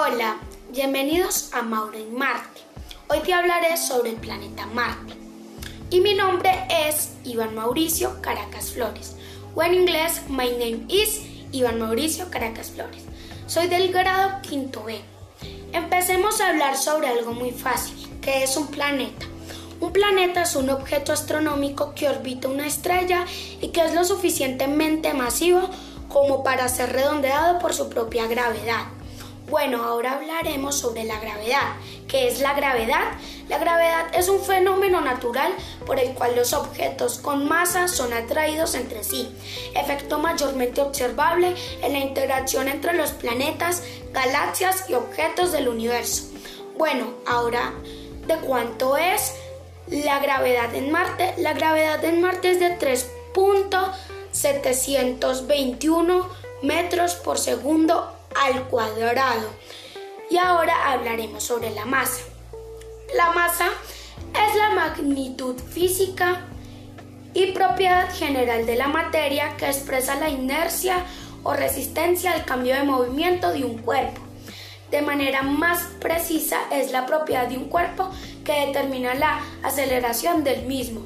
Hola, bienvenidos a Mauro en Marte. Hoy te hablaré sobre el planeta Marte. Y mi nombre es Iván Mauricio Caracas Flores. O en inglés, my name is Iván Mauricio Caracas Flores. Soy del grado quinto B. Empecemos a hablar sobre algo muy fácil, que es un planeta. Un planeta es un objeto astronómico que orbita una estrella y que es lo suficientemente masivo como para ser redondeado por su propia gravedad. Bueno, ahora hablaremos sobre la gravedad. ¿Qué es la gravedad? La gravedad es un fenómeno natural por el cual los objetos con masa son atraídos entre sí, efecto mayormente observable en la interacción entre los planetas, galaxias y objetos del universo. Bueno, ahora, ¿de cuánto es la gravedad en Marte? La gravedad en Marte es de 3.721 metros por segundo al cuadrado. Y ahora hablaremos sobre la masa. La masa es la magnitud física y propiedad general de la materia que expresa la inercia o resistencia al cambio de movimiento de un cuerpo. De manera más precisa es la propiedad de un cuerpo que determina la aceleración del mismo,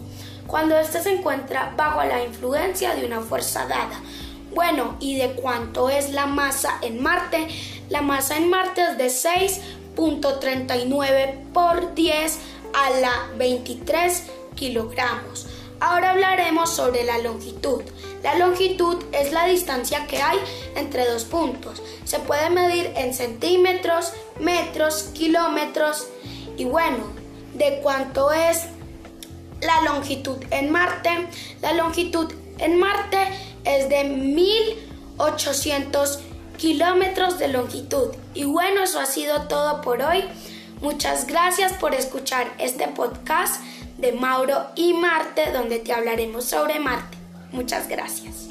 cuando éste se encuentra bajo la influencia de una fuerza dada, bueno, ¿y de cuánto es la masa en Marte? La masa en Marte es de 6.39 por 10 a la 23 kilogramos. Ahora hablaremos sobre la longitud. La longitud es la distancia que hay entre dos puntos. Se puede medir en centímetros, metros, kilómetros y bueno, ¿de cuánto es la longitud en Marte? La longitud en Marte es de 1800 kilómetros de longitud. Y bueno, eso ha sido todo por hoy. Muchas gracias por escuchar este podcast de Mauro y Marte, donde te hablaremos sobre Marte. Muchas gracias.